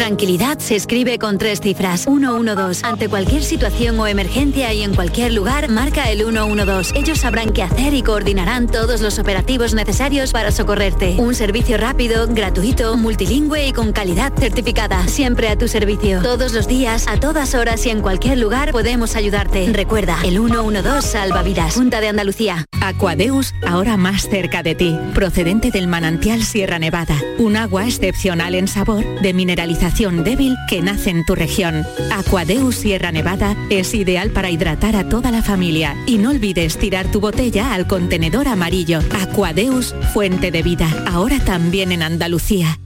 Tranquilidad se escribe con tres cifras. 112. Ante cualquier situación o emergencia y en cualquier lugar, marca el 112. Ellos sabrán qué hacer y coordinarán todos los operativos necesarios para socorrerte. Un servicio rápido, gratuito, multilingüe y con calidad certificada. Siempre a tu servicio. Todos los días, a todas horas y en cualquier lugar podemos ayudarte. Recuerda, el 112 salva vidas. Junta de Andalucía. Aquadeus, ahora más cerca de ti. Procedente del manantial Sierra Nevada. Un agua excepcional en sabor, de mineralización débil que nace en tu región. Aquadeus Sierra Nevada es ideal para hidratar a toda la familia. Y no olvides tirar tu botella al contenedor amarillo. Aquadeus, fuente de vida. Ahora también en Andalucía.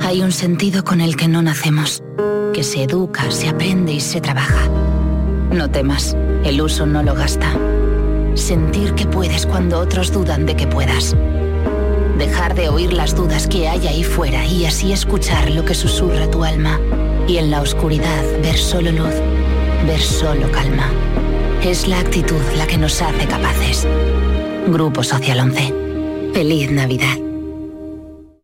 Hay un sentido con el que no nacemos, que se educa, se aprende y se trabaja. No temas, el uso no lo gasta. Sentir que puedes cuando otros dudan de que puedas dejar de oír las dudas que hay ahí fuera y así escuchar lo que susurra tu alma. Y en la oscuridad ver solo luz, ver solo calma. Es la actitud la que nos hace capaces. Grupo Social 11. Feliz Navidad.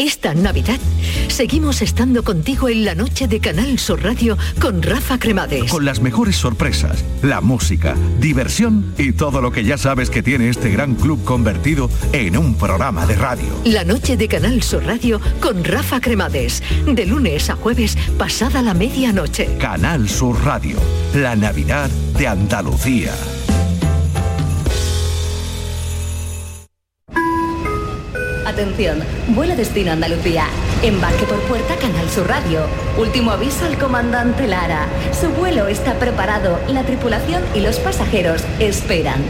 Esta Navidad seguimos estando contigo en la noche de Canal Sur Radio con Rafa Cremades. Con las mejores sorpresas, la música, diversión y todo lo que ya sabes que tiene este gran club convertido en un programa de radio. La noche de Canal Sur Radio con Rafa Cremades. De lunes a jueves pasada la medianoche. Canal Sur Radio, la Navidad de Andalucía. Atención, vuelo destino Andalucía. Embarque por puerta Canal Sur Radio. Último aviso al comandante Lara. Su vuelo está preparado. La tripulación y los pasajeros esperan.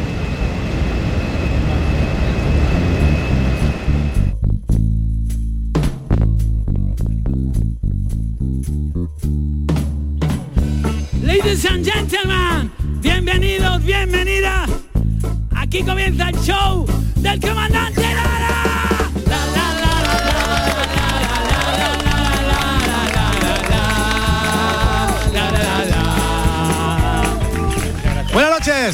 Ladies and gentlemen, bienvenidos, bienvenidas. Aquí comienza el show del comandante Lara.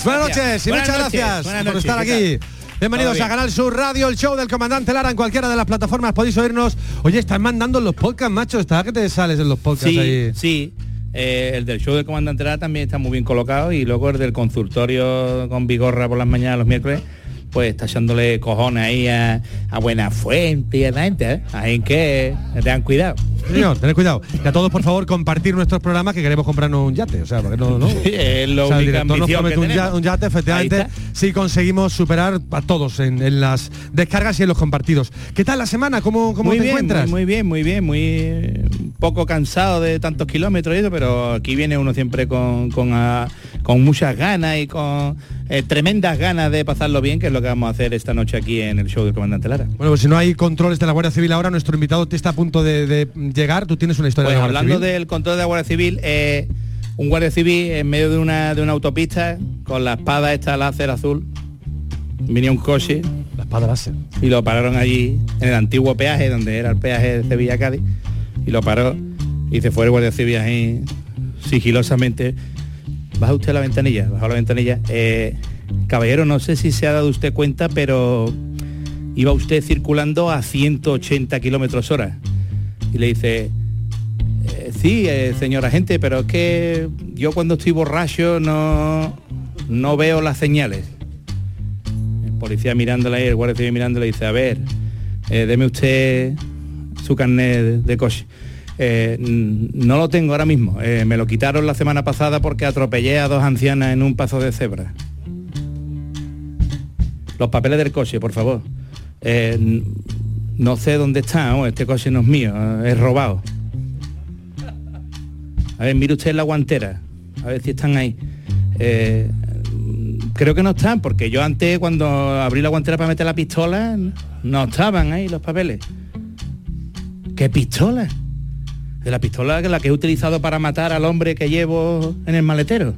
Buenas noches, y Buenas muchas noches, gracias buenas por noches, estar ¿qué aquí. Bienvenidos a. Canal Sur Radio, el show del comandante Lara en cualquiera de las plataformas. Podéis oírnos. Oye, están mandando los podcasts, macho. Está que te sales en los podcasts Sí, ahí. sí. Eh, el del show del comandante Lara también está muy bien colocado y luego el del consultorio con Vigorra por las mañanas los miércoles pues está echándole cojones ahí a, a Buena Fuente y a la gente, ¿eh? Ahí que tengan cuidado. Señor, tened cuidado. Y a todos, por favor, compartir nuestros programas que queremos comprarnos un yate. O sea, porque no, no. es la O sea, el director nos promete un, yate, efectivamente, si conseguimos superar a todos en, en las descargas y en los compartidos. ¿Qué tal la semana? ¿Cómo, cómo muy te bien, encuentras? Muy, muy bien, muy bien, muy eh, poco cansado de tantos kilómetros y eso, pero aquí viene uno siempre con, con, ah, con muchas ganas y con eh, tremendas ganas de pasarlo bien, que es lo que vamos a hacer esta noche aquí en el show del comandante Lara. Bueno, pues si no hay controles de la Guardia Civil ahora, nuestro invitado te está a punto de, de llegar. Tú tienes una historia Pues de la Guardia hablando Civil. del control de la Guardia Civil, eh, un guardia civil en medio de una, de una autopista con la espada esta láser azul, venía un coche. La espada láser. Y lo pararon allí en el antiguo peaje, donde era el peaje de Sevilla-Cádiz, y lo paró y se fue el guardia civil ahí sigilosamente. Baja usted la ventanilla, bajó la ventanilla. Eh, caballero, no sé si se ha dado usted cuenta, pero iba usted circulando a 180 kilómetros hora. Y le dice, eh, sí, eh, señor agente, pero es que yo cuando estoy borracho no, no veo las señales. El policía mirándola y el guardia civil mirándola y dice, a ver, eh, deme usted su carnet de, coche. Eh, no lo tengo ahora mismo. Me lo quitaron la semana pasada porque atropellé a dos ancianas en un paso de cebra. Los papeles del coche, por favor. No sé dónde está, este coche no es mío, es robado. A ver, mire usted la guantera, a ver si están ahí. creo que no están, porque yo antes cuando abrí la guantera para meter la pistola, no estaban ahí los papeles. ¿Qué pistola? de la pistola que la que he utilizado para matar al hombre que llevo en el maletero.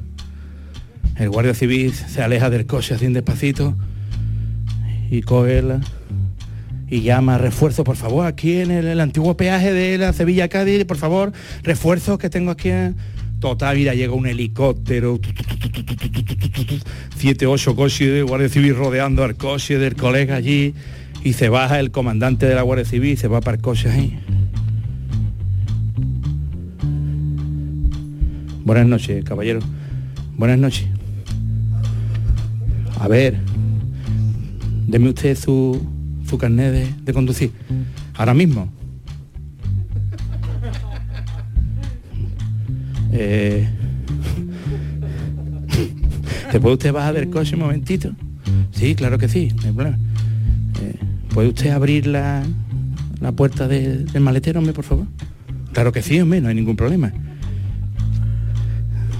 El guardia civil se aleja del coche así despacito y coge y llama refuerzo, por favor, aquí en el, antiguo peaje de la Sevilla Cádiz, por favor, refuerzos que tengo aquí. En... Total llega un helicóptero, siete, ocho coches de Guardia Civil rodeando al coche del colega allí y se baja el comandante de la Guardia Civil y se va para el coche ahí. Buenas noches, caballero. Buenas noches. A ver, deme usted su, su carnet de, conducir. Ahora mismo. Eh, ¿Se puede usted bajar del coche un momentito? Sí, claro que sí, no hay problema. Eh, ¿Puede usted abrir la, la puerta del maletero, hombre, por favor? Claro que sí, hombre, no hay ningún problema.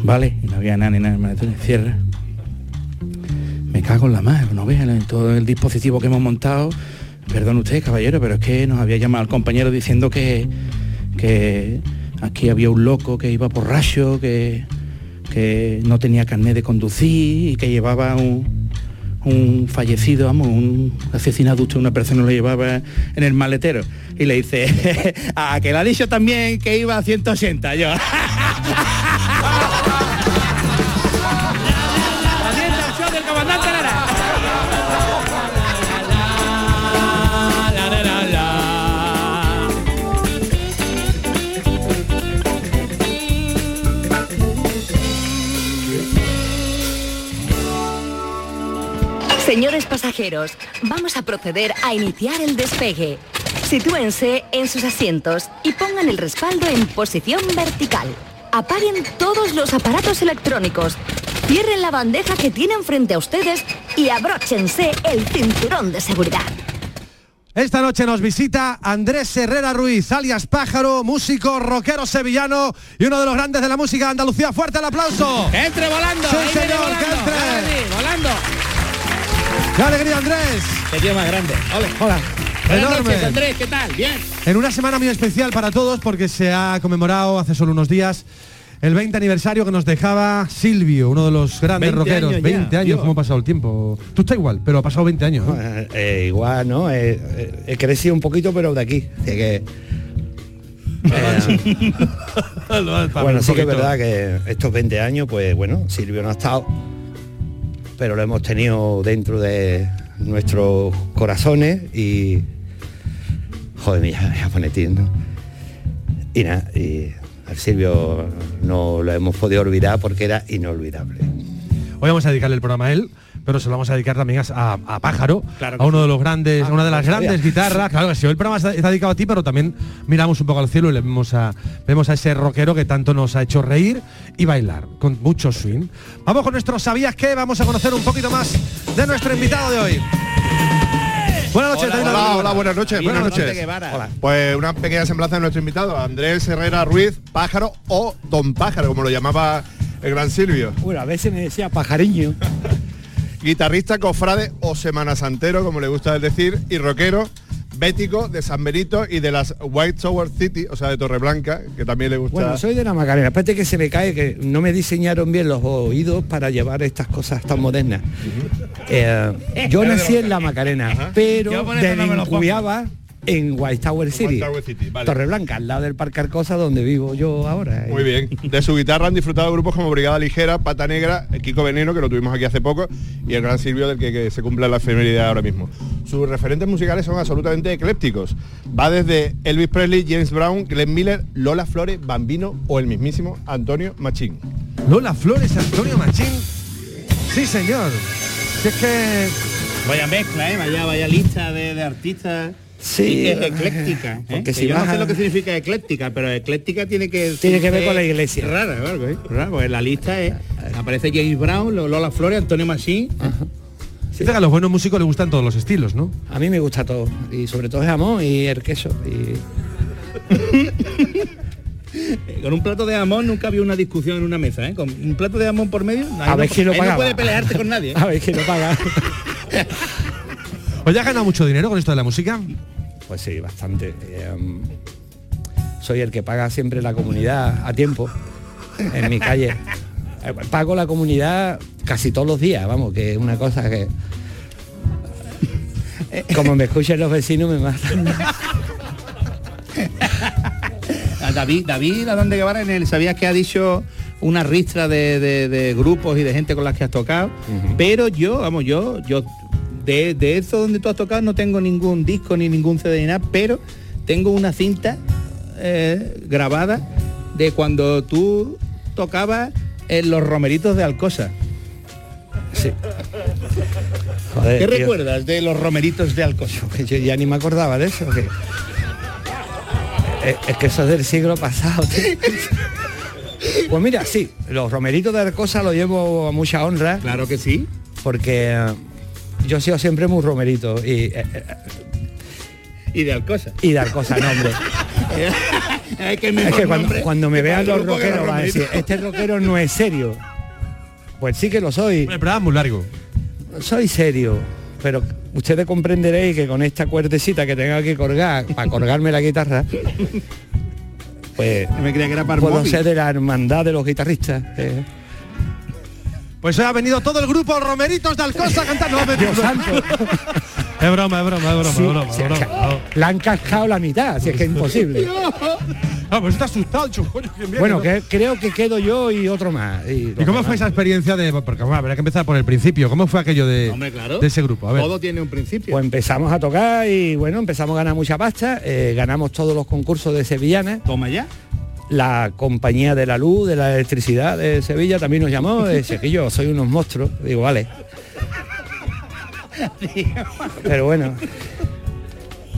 Vale, no había nada ni nada, el cierra. Me cago en la madre, no vean todo el dispositivo que hemos montado. Perdón usted, caballero, pero es que nos había llamado el compañero diciendo que, que aquí había un loco que iba por rayo, que, que no tenía carnet de conducir y que llevaba un, un fallecido, vamos, un asesinado usted, una persona lo llevaba en el maletero. Y le dice, a que le ha dicho también que iba a 180 yo. Señores pasajeros, vamos a proceder a iniciar el despegue. Sitúense en sus asientos y pongan el respaldo en posición vertical. Apaguen todos los aparatos electrónicos. Cierren la bandeja que tienen frente a ustedes y abróchense el cinturón de seguridad. Esta noche nos visita Andrés Herrera Ruiz, alias Pájaro, músico, rockero sevillano y uno de los grandes de la música de Andalucía. ¡Fuerte el aplauso! ¡Que entre volando! ¡Sí, señor, volando. que entre! ¡Volando! ¡Qué alegría, Andrés! ¡Qué tío más grande! Hola. Hola. Buenas Enorme. noches, Andrés, ¿qué tal? Bien. En una semana muy especial para todos porque se ha conmemorado hace solo unos días el 20 aniversario que nos dejaba Silvio, uno de los grandes 20 rockeros. años ya, 20 años, tío. ¿cómo ha pasado el tiempo? Tú estás igual, pero ha pasado 20 años. ¿no? Eh, eh, igual, ¿no? Eh, eh, he crecido un poquito, pero de aquí. Así que, bueno, sí que es verdad que estos 20 años, pues bueno, Silvio no ha estado, pero lo hemos tenido dentro de nuestros corazones y... Joder, mira, me voy a poner tierno. Y nada, al Silvio no lo hemos podido olvidar porque era inolvidable. Hoy vamos a dedicarle el programa a él, pero se lo vamos a dedicar también a, a Pájaro, Claro a uno sí. de los grandes, a una de las grandes guitarras. Claro que sí, hoy el programa está, está dedicado a ti, pero también miramos un poco al cielo y le vemos a, vemos a ese rockero que tanto nos ha hecho reír y bailar, con mucho swing. Vamos con nuestro ¿Sabías qué? Vamos a conocer un poquito más de nuestro invitado de hoy. Buenas noches, Hola, hola, buenas noches. Buenas noches. Pues una pequeña semblanza de nuestro invitado, Andrés Herrera Ruiz, Pájaro o Don Pájaro, como lo llamaba el gran Silvio. Bueno, a veces me decía pajariño. Guitarrista, cofrade o semana santero, como le gusta decir, y rockero, bético de San Benito y de las White Tower City, o sea, de Torreblanca, que también le gusta. Bueno, soy de la Macarena. Espérate que se me cae que no me diseñaron bien los oídos para llevar estas cosas tan modernas. Eh, yo nací en la Macarena, pero Yo en White Tower City. White Tower City, vale. Torreblanca, al lado del Parque Arcosa, donde vivo yo ahora. eh. Muy bien. De su guitarra han disfrutado grupos como Brigada Ligera, Pata Negra, el Kiko Veneno, que lo tuvimos aquí hace poco, y el gran Silvio del que, que se cumple la efemeridad ahora mismo. Sus referentes musicales son absolutamente eclépticos. Va desde Elvis Presley, James Brown, Glenn Miller, Lola Flores, Bambino o el mismísimo Antonio Machín. Lola Flores, Antonio Machín. Sí, señor. Si es que Vaya mezcla, ¿eh? Vaya, vaya lista de, de artistas. Sí, que es ecléctica. ¿eh? Que si yo no sé lo que significa ecléctica, pero ecléctica tiene que Tiene que ver con la iglesia. Rara, algo, ¿eh? Rara, pues la lista es aparece James Brown, Lola Flores, Antonio Machín. Que a los buenos músicos les gustan todos los estilos, ¿no? A mí me gusta todo. Y sobre todo el jamón y el queso. Y Con un plato de jamón nunca había una discusión en una mesa, ¿eh? Con un plato de jamón por medio, a ver no, quién lo ahí no puede pelearte con nadie. ¿eh? A ver quién lo paga. ¿Oye, has ganado mucho dinero con esto de la música? Pues sí, bastante. Eh, um, soy el que paga siempre la comunidad a tiempo en mi calle. Eh, Pago la comunidad casi todos los días, vamos, que es una cosa que... Como me escuchan los vecinos me matan. A David, David Adán de Guevara en el sabías que ha dicho una ristra de, de- de grupos y de gente con las que has tocado, pero yo, vamos, yo, yo de, de eso donde tú has tocado no tengo ningún disco ni ningún CD ni nada, pero tengo una cinta eh, grabada de cuando tú tocabas en los romeritos de Alcosa. Sí. Joder, ¿Qué tío. recuerdas de los romeritos de Alcosa? Yo ya ni me acordaba de eso. que- Es, que eso es del siglo pasado. tío. Pues mira, sí, los romeritos de Arcosa lo llevo a mucha honra. Claro que sí. Porque eh, yo he sido siempre muy romerito y, eh, eh, Y de Alcosa. y de Arcosa, no, hombre. es que, Es que cuando, cuando me vean los rockeros van a decir, este rockero no es serio. Pues sí que lo soy. El programa es muy largo. Soy serio, pero ustedes comprenderéis que con esta cuerdecita que tengo que colgar para colgarme la guitarra, pues me creía que era para puedo móvil. ser de la hermandad de los guitarristas. eh. Pues hoy ha venido todo el grupo Romeritos de Alcosa cantando. Dios santo. Es broma, es broma, es broma, Sí, es broma, es broma. La han cascado la mitad, así es que es imposible. Ah, pues está asustado, el. Bueno, que creo que quedo yo y otro más. Y, ¿Y cómo fue esa experiencia de.? Porque bueno, habrá que empezar por el principio. ¿Cómo fue aquello de, Hombre, claro. de ese grupo? A ver. Todo tiene un principio. Pues empezamos a tocar y bueno, empezamos a ganar mucha pasta, eh, ganamos todos los concursos de Sevillana. Toma ya. La compañía de la luz, de la electricidad de Sevilla también nos llamó, dice que yo soy unos monstruos. Digo, vale. Pero bueno,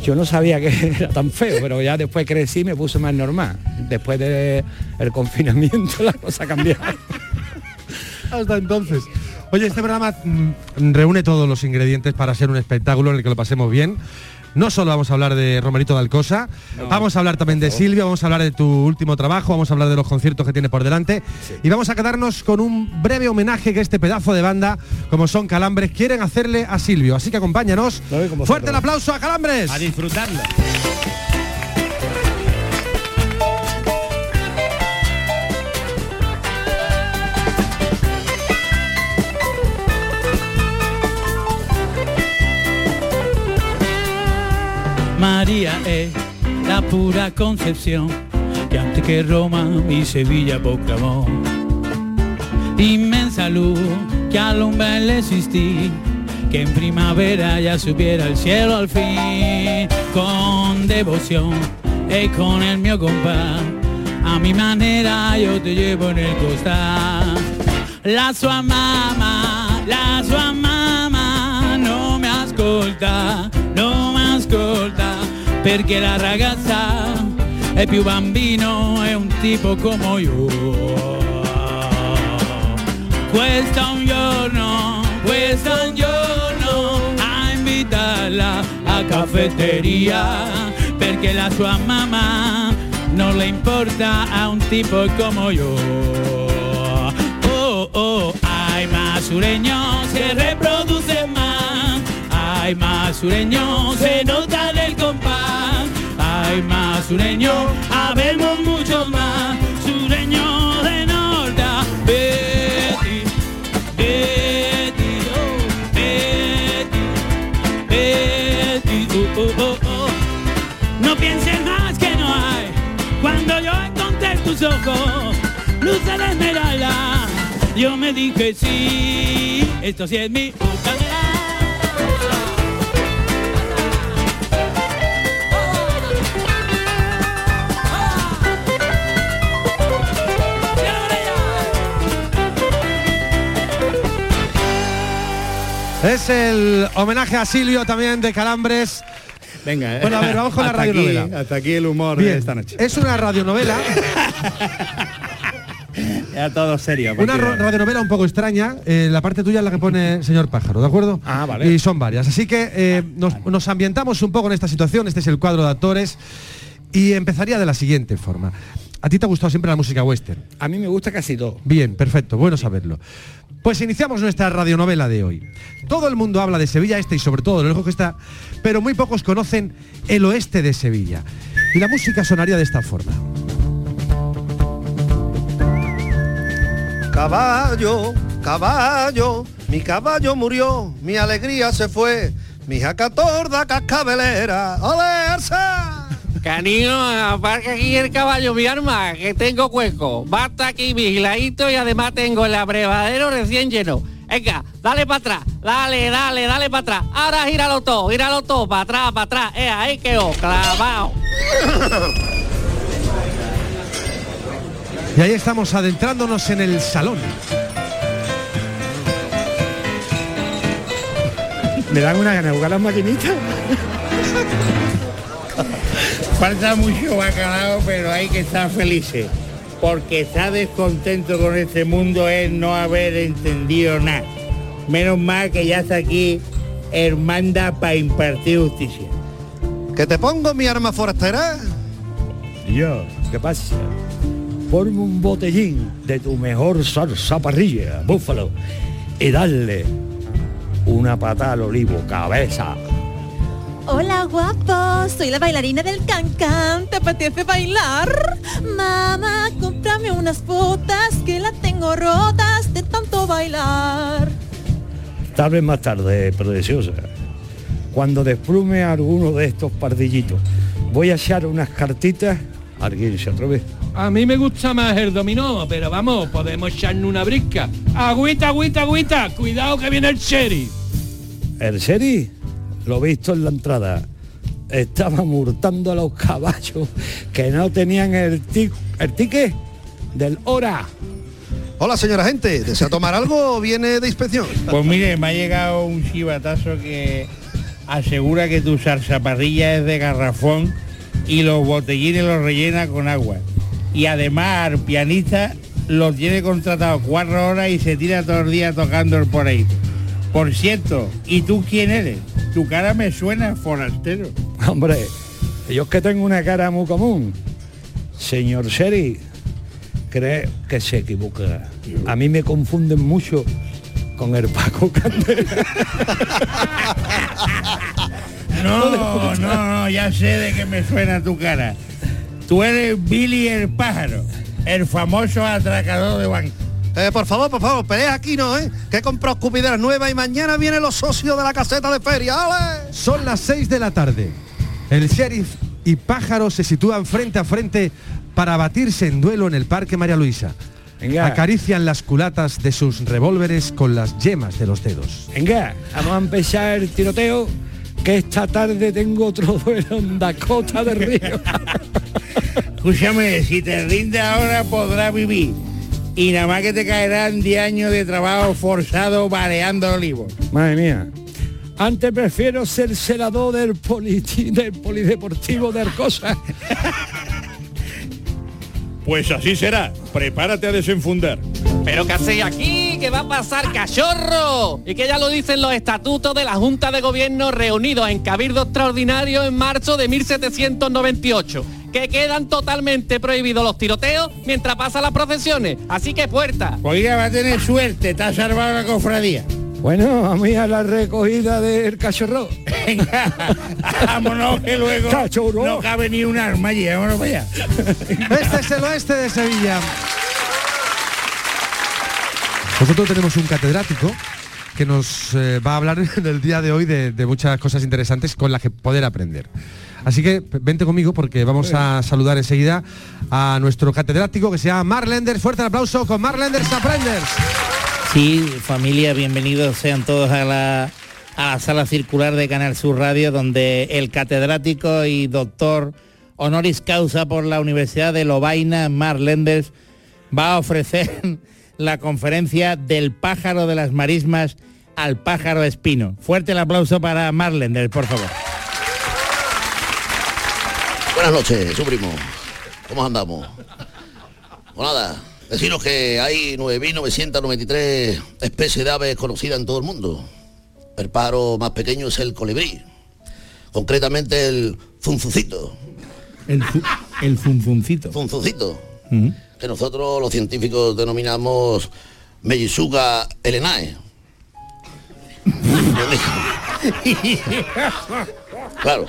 yo no sabía que era tan feo, pero ya después crecí me puse más normal. Después del confinamiento la cosa cambió. Hasta entonces. Oye, este programa mm, reúne todos los ingredientes para ser un espectáculo en el que lo pasemos bien. No solo vamos a hablar de Romerito de Alcosa, vamos a hablar también de Silvia, vamos a hablar de tu último trabajo, vamos a hablar de los conciertos que tiene por delante y vamos a quedarnos con un breve homenaje que este pedazo de banda, como son Calambres, quieren hacerle a Silvio. Así que acompáñanos. Fuerte el aplauso a Calambres. A disfrutarlo. María es la pura concepción que antes que Roma mi Sevilla proclamó. Inmensa luz que alumbra el existir, que en primavera ya subiera el cielo al fin. Con devoción y con el mío compás, a mi manera yo te llevo en el costal. La sua mamma, la sua ascolta, non mi ascolta, perché la ragazza è più bambino, è un tipo come io. Questo è un giorno, questo è un giorno a invitarla a caffetteria, perché la sua mamma non le importa a un tipo come io. Oh, oh, ay, más sureño se reproduce más. Más sureño se nota en el compás. Ay, más sureño, habemos mucho más. Sureño de norte, Betty, Betty, oh, Betty, Betty, oh, oh, oh, oh. No pienses más que no hay. Cuando yo encontré tus ojos, luz de esmeralda, yo me dije sí, esto sí es mi bucanera. Es el homenaje a Silvio también de Calambres. Venga, ¿eh? Bueno, a ver, vamos con la Hasta aquí- radionovela. hasta aquí el humor Bien, de esta noche. Es una radionovela, Ya todo serio. una radionovela un poco extraña. Eh, la parte tuya es la que pone señor Pájaro, ¿de acuerdo? Ah, vale. Y son varias. Así que eh, nos, nos ambientamos un poco en esta situación. Este es el cuadro de actores. Y empezaría de la siguiente forma. ¿A ti te ha gustado siempre la música western? A mí me gusta casi todo. Bien, perfecto, bueno saberlo. Pues iniciamos nuestra radionovela de hoy. Todo el mundo habla de Sevilla Este y sobre todo lo lejos que está, pero muy pocos conocen el oeste de Sevilla. Y la música sonaría de esta forma. Caballo, caballo, mi caballo murió, mi alegría se fue, mi jaca torda cascabelera. ¡Ole! Canino, aparca aquí el caballo, mi arma, que tengo cueco. Basta aquí vigiladito y además tengo el abrevadero recién lleno. Venga, dale para atrás, dale, dale, dale para atrás. Ahora gíralo todo, gíralo todo, para atrás, para atrás. Eh, ahí quedó, clavado. Y ahí estamos adentrándonos en el salón. Me dan una gana de jugar las maquinitas. Falta mucho bacalao, pero hay que estar felices. Porque estar descontento con este mundo es no haber entendido nada. Menos mal que ya está aquí Hermanda para impartir justicia. ¿Que te pongo mi arma forastera? Yo, ¿qué pasa? Ponme un botellín de tu mejor salsa parrilla, búfalo, y darle una patada al olivo, cabeza. Hola guapo, soy la bailarina del cancán, ¿te apetece bailar? Mamá, cómprame unas botas que las tengo rotas de tanto bailar. Tal vez más tarde, preciosa. Cuando desplume a alguno de estos pardillitos, voy a echar unas cartitas. Alguien se atreve. A mí me gusta más el dominó, pero vamos, podemos echarle una brisca. Agüita, agüita, agüita, cuidado que viene el sheriff. El Seri, lo visto en la entrada, estaba murtando a los caballos que no tenían el, tic- el ticket del hora. Hola señora gente, ¿desea tomar algo o viene de inspección? Pues mire, me ha llegado un chivatazo que asegura que tu zarzaparrilla es de garrafón y los botellines los rellena con agua. Y además al pianista lo tiene contratado cuatro horas y se tira todo el día tocando el por ahí. Por cierto, ¿y tú quién eres? Tu cara me suena forastero. Hombre, yo es que tengo una cara muy común. Señor Seri, cree que se equivoca. A mí me confunden mucho con el Paco Candela. No, no, no, ya sé de qué me suena tu cara. Tú eres Billy el pájaro, el famoso atracador de banco. Eh, por favor, por favor, pelea aquí no, ¿eh? Que he comprado escupideras nuevas y mañana vienen los socios de la caseta de feria, ¡ale! Son las 6 de la tarde. El sheriff y Pájaro se sitúan frente a frente para batirse en duelo en el Parque María Luisa. Venga. Acarician las culatas de sus revólveres con las yemas de los dedos. Venga, vamos a empezar el tiroteo, que esta tarde tengo otro duelo en Dakota del Río. Escúchame, si te rinde ahora podrás vivir. Y nada más que te caerán 10 años de trabajo forzado bareando olivos. Madre mía. Antes prefiero ser celador del, politi- del polideportivo de Arcosa. Pues así será. Prepárate a desenfundar. ¿Pero qué hacéis aquí? ¿Qué va a pasar, cachorro? Y que ya lo dicen los estatutos de la Junta de Gobierno reunidos en Cabildo Extraordinario en marzo de 1798, que quedan totalmente prohibidos los tiroteos mientras pasan las procesiones. Así que puerta. Oiga, va a tener suerte, te ha salvado la cofradía. Bueno, a mí a la recogida del cachorro. Venga, vámonos que luego Cachorro. no cabe ni un arma allí, vámonos para allá. Este es el oeste de Sevilla. Nosotros tenemos un catedrático que nos eh, va a hablar en el día de hoy de, de muchas cosas interesantes con las que poder aprender. Así que vente conmigo porque vamos a saludar enseguida a nuestro catedrático que se llama Marlenders. Fuerte el aplauso con Marlenders Aprenders. Sí, familia, bienvenidos sean todos a la, a la sala circular de Canal Sur Radio, donde el catedrático y doctor honoris causa por la Universidad de Lovaina, Mark Lenders, va a ofrecer la conferencia del pájaro de las marismas al pájaro espino. Fuerte el aplauso para Mark Lenders, por favor. Buenas noches, su primo. ¿Cómo andamos? Pues nada, deciros que hay 9.993 especies de aves conocidas en todo el mundo. El pájaro más pequeño es el colibrí, concretamente el zunzucito. El, fu- el funfuncito. Que nosotros los científicos denominamos Mellisuga elenae. Claro.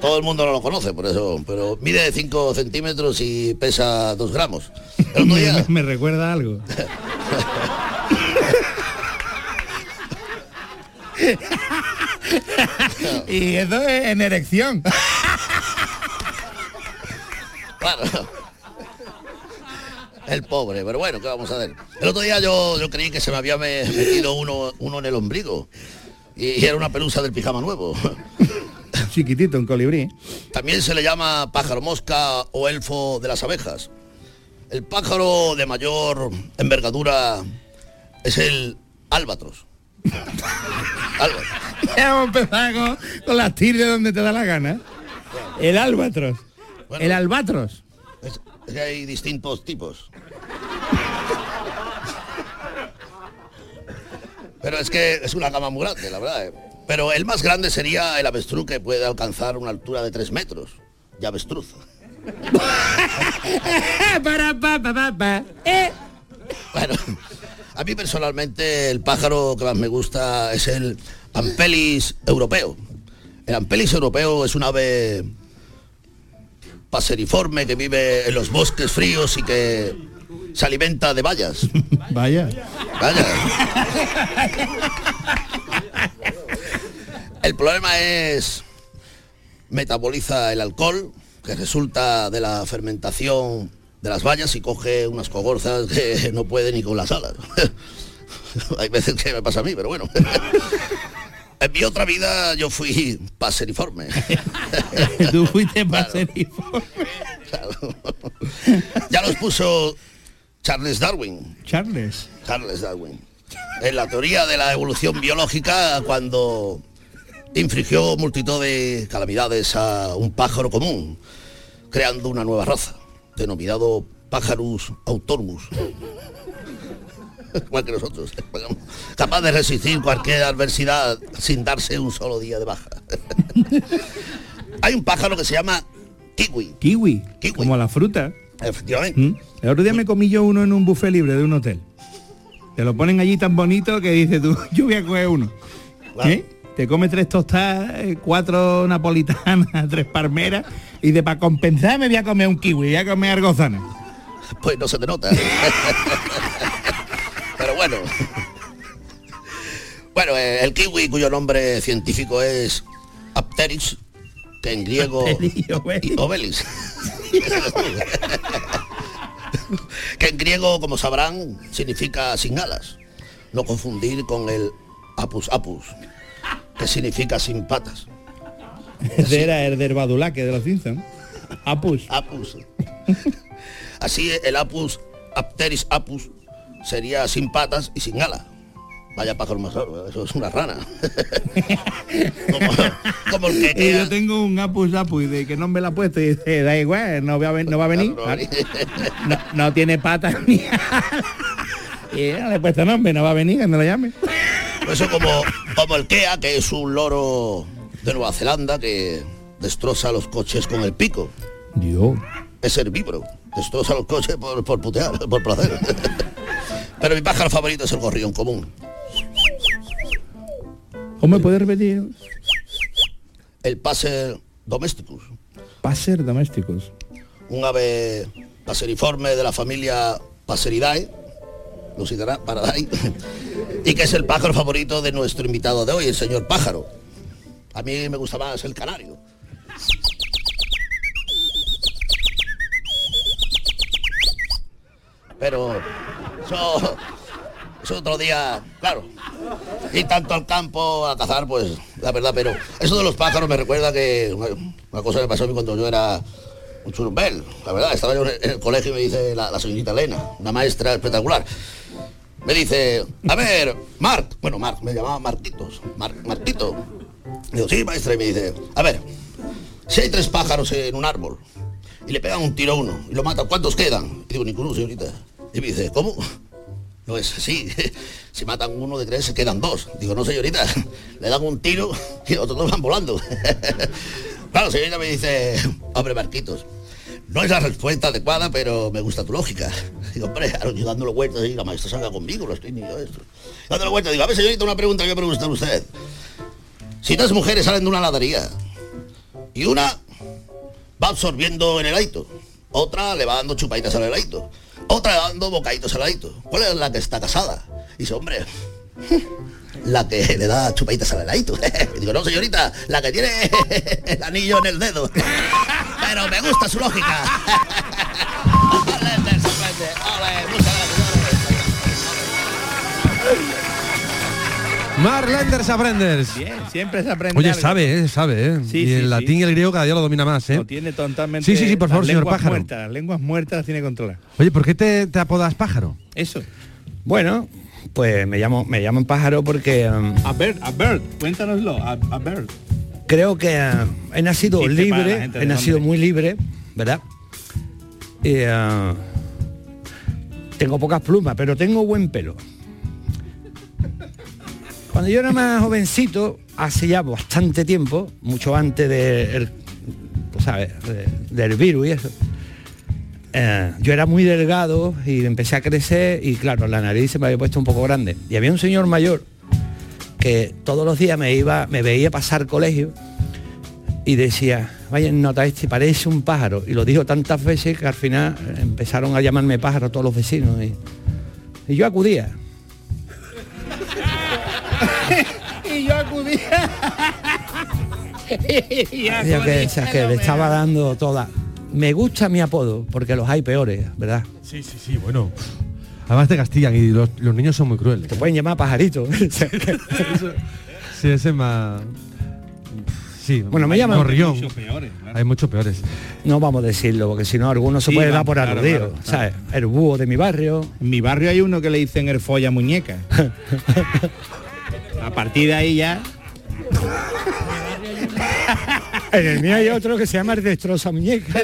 Todo el mundo no lo conoce, por eso. Pero mide 5 centímetros y pesa 2 gramos. Me, me recuerda algo. y eso es en erección. claro. El pobre, pero bueno, ¿qué vamos a hacer? El otro día yo, yo creí que se me había me- metido uno, uno en el ombligo. Y era una pelusa del pijama nuevo. Chiquitito, un colibrí. También se le llama pájaro mosca o elfo de las abejas. El pájaro de mayor envergadura es el albatros. Albatros. Ya con, las tirdes donde te da la gana. El albatros. el albatros. Es, es que hay distintos tipos. Pero es que es una gama muy grande, la verdad. ¿eh? Pero el más grande sería el avestruz que puede alcanzar una altura de 3 metros. Y avestruz. Eh. Bueno, a mí personalmente el pájaro que más me gusta es el Ampelis europeo. El Ampelis europeo es un ave paseriforme que vive en los bosques fríos y que se alimenta de bayas. Vaya. Vaya. El problema es metaboliza el alcohol que resulta de la fermentación de las bayas y coge unas cogorzas que no puede ni con las alas. Hay veces que me pasa a mí, pero bueno. En mi otra vida yo fui paseriforme. Tú fuiste paseriforme. Ya los puso Charles Darwin. Charles. Charles Darwin. En la teoría de la evolución biológica cuando infligió multitud de calamidades a un pájaro común, creando una nueva raza, denominado Pájarus autonomous. Igual que nosotros, capaz de resistir cualquier adversidad sin darse un solo día de baja. Hay un pájaro que se llama kiwi. Kiwi. Como la fruta. Efectivamente. ¿Mm? El otro día me comí yo uno en un buffet libre de un hotel. Te lo ponen allí tan bonito que dices tú, yo voy a coger uno. ¿Eh? Te come tres tostadas, eh, cuatro napolitanas, tres palmeras y de para compensar me voy a comer un kiwi, voy a comer argozana. Pues no se te nota. Pero bueno. Bueno, eh, el kiwi cuyo nombre científico es Apteryx, que en griego Apteryx y y Obelix. que en griego, como sabrán, significa sin alas. No confundir con el apus apus, que significa sin patas. Ese era el del Badulaque de los Simpsons. Apus. Apus. Así el apus, Apteris apus, sería sin patas y sin alas. Vaya pájaro más raro, eso es una rana. como, como el que yo tengo un apus apus y de que no me la ha puesto y dice, da igual, no va a, ven- no va a venir. no tiene patas ni alas. Y no le he puesto nombre, no va a venir, que no lo llame. Eso como, como el Kea, que es un loro de Nueva Zelanda que destroza los coches con el pico. Dios. Es herbívoro. Destroza los coches por, por putear, por placer. Pero mi pájaro favorito es el gorrión común. ¿Cómo me puede repetir? El Passer domesticus. Passer domésticos. un ave paseriforme de la familia Passeridae, Lucidara- Paradae, y que es el pájaro favorito de nuestro invitado de hoy, el señor pájaro. A mí me gusta más el canario. Pero eso, eso otro día, claro. Y tanto al campo, a cazar, pues la verdad, pero eso de los pájaros me recuerda que una, cosa que pasó a mí cuando yo era un churumbel, la verdad, estaba yo en el colegio y me dice la señorita Elena, una maestra espectacular. Me dice, a ver, Marc, bueno, Marc, me llamaba Marquitos, Mar, Marquito. Digo, sí, maestra, y me dice, a ver, Si hay tres pájaros en un árbol y le pegan un tiro a uno y lo matan, ¿cuántos quedan? Y digo, ninguno, señorita. Y me dice, ¿cómo? No es así. Si matan uno de tres, se quedan dos. Digo, no, señorita, le dan un tiro y los otros dos van volando. Claro, señorita me dice, hombre, Marquitos, no es la respuesta adecuada, pero me gusta tu lógica. Digo, hombre, yo dándole vueltas y la maestra salga conmigo, lo estoy ni yo esto. Dándole vueltas, digo, a ver, señorita, una pregunta que me pregunta usted. Si dos mujeres salen de una heladería y una va absorbiendo el heladito, otra le va dando chupaditas al heladito, otra le va dando bocaditos al heladito. ¿Cuál es la que está casada? Dice, hombre, la que le da chupaditas al heladito. Digo, no, señorita, la que tiene el anillo en el dedo. Pero me gusta su lógica. Marlenders Aprenders. Bien, siempre se aprende. Oye, algo. sabe, eh, sabe, eh. Sí, y sí, el sí. latín y el griego cada día lo domina más, eh. Lo tiene totalmente. Sí, sí, sí, por favor, señor lenguas Pájaro. Muertas, las lenguas muertas las tiene controladas. Oye, ¿por qué te, te apodas pájaro? Eso. Bueno, pues me llamo, me llaman pájaro porque um, A ver, a ver, cuéntanoslo, a, a ver. creo que uh, he la libre, de nacido Londres. muy libre, ¿verdad? Y, uh, tengo pocas plumas, pero tengo buen pelo. Cuando yo era más jovencito, hace ya bastante tiempo, mucho antes de el- sabes, de- del virus y eso, eh, yo era muy delgado y empecé a crecer y claro, la nariz se me había puesto un poco grande. Y había un señor mayor que todos los días me iba, me veía pasar colegio y decía, vaya, nota este, parece un pájaro. Y lo dijo tantas veces que al final empezaron a llamarme pájaro todos los vecinos. Y, y yo acudía. y yo acudía. y Yo que, o sea, que le estaba dando toda. Me gusta mi apodo, porque los hay peores, ¿verdad? Sí, sí, sí, bueno. Además te castigan y los, los niños son muy crueles. Te pueden llamar pajarito. Sí, ese es más... Sí, Bueno, me llaman-. Hay muchos peores, Hay muchos peores. No vamos a decirlo, porque si no alguno se Sí, puede dar por claro, aludido. claro, claro. ¿sabes? El búho de mi barrio. En mi barrio hay uno que le dicen el folla muñeca. a partir de ahí ya. En el mío hay otro que se llama el destroza muñeca.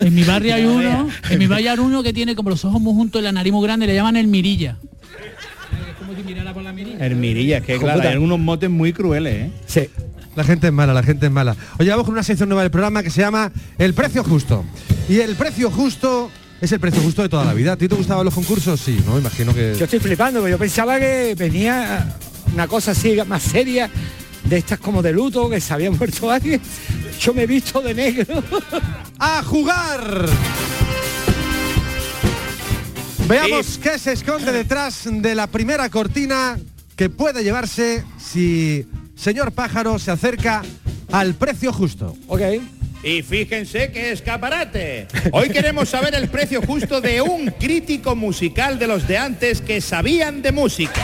En mi barrio hay uno, en mi barrio hay uno que tiene como los ojos muy juntos y la nariz muy grande, le llaman el mirilla. El mirilla, es que claro, hay unos motes muy crueles, ¿eh? Sí. La gente es mala, la gente es mala. Oye, vamos con una sección nueva del programa que se llama El Precio Justo. Y el precio justo es el precio justo de toda la vida. ¿A ti te gustaban los concursos? Sí, ¿no? Imagino que... Yo estoy flipando, porque yo pensaba que venía una cosa así más seria, de estas como de luto, que se había muerto alguien. Yo me he visto de negro. ¡A jugar! Veamos qué se esconde detrás de la primera cortina que puede llevarse si señor pájaro se acerca al precio justo. Ok. Y fíjense qué escaparate. Hoy queremos saber el precio justo de un crítico musical de los de antes que sabían de música.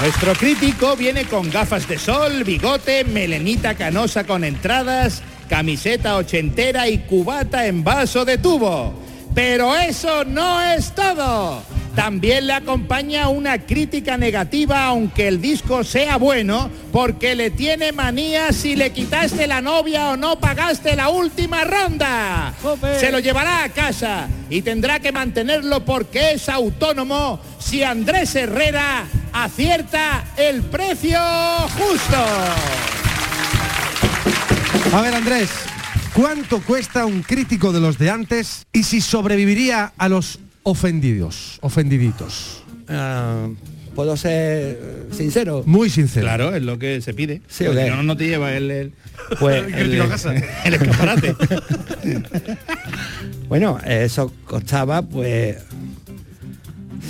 Nuestro crítico viene con gafas de sol, bigote, melenita canosa con entradas, camiseta ochentera y cubata en vaso de tubo. Pero eso no es todo. También le acompaña una crítica negativa aunque el disco sea bueno, porque le tiene manía si le quitaste la novia o no pagaste la última ronda. Se lo llevará a casa y tendrá que mantenerlo porque es autónomo si Andrés Herrera acierta el precio justo. A ver, Andrés, ¿cuánto cuesta un crítico de los de antes y si sobreviviría a los ofendidos, ofendiditos? Ah, ¿Puedo ser eh, sincero? Muy sincero. Claro, es lo que se pide. Sí, Porque ok. si no, no te lleva el, el, Pues, el, el- el escaparate. Bueno, eso costaba pues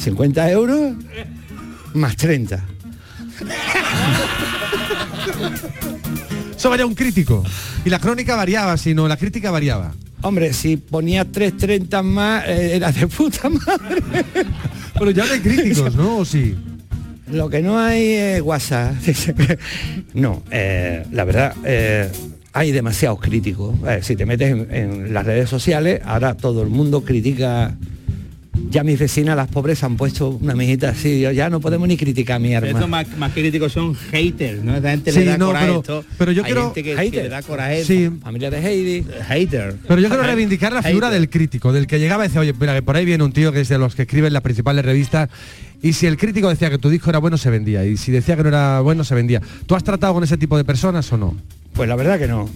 50 euros más 30. Eso valía un crítico. Y la crónica variaba, si no, la crítica variaba. Hombre, si ponía 3.30 más, eh, era de puta madre. Pero ya no hay críticos, ¿no? ¿O sí? Lo que no hay es WhatsApp. no, eh, la verdad, eh, hay demasiados críticos. Eh, si te metes en, en las redes sociales, ahora todo el mundo critica ya mis vecinas, las pobres, han puesto una mijita así, yo- ya no podemos ni criticar a mi Estos arma. más, más críticos son haters, ¿no? Esta gente Sí, le da no, coraje pero- esto. pero yo Hay quiero- gente que, le da coraje. Sí. Familia de Heidi. Hater. Pero yo quiero reivindicar la figura del crítico, del que llegaba y decía, oye, mira, que por ahí viene un tío que es de los que escriben las principales revistas y si el crítico decía que tu disco era bueno, se vendía. Y si decía que no era bueno, se vendía. ¿Tú has tratado con ese tipo de personas o no? Pues la verdad que no.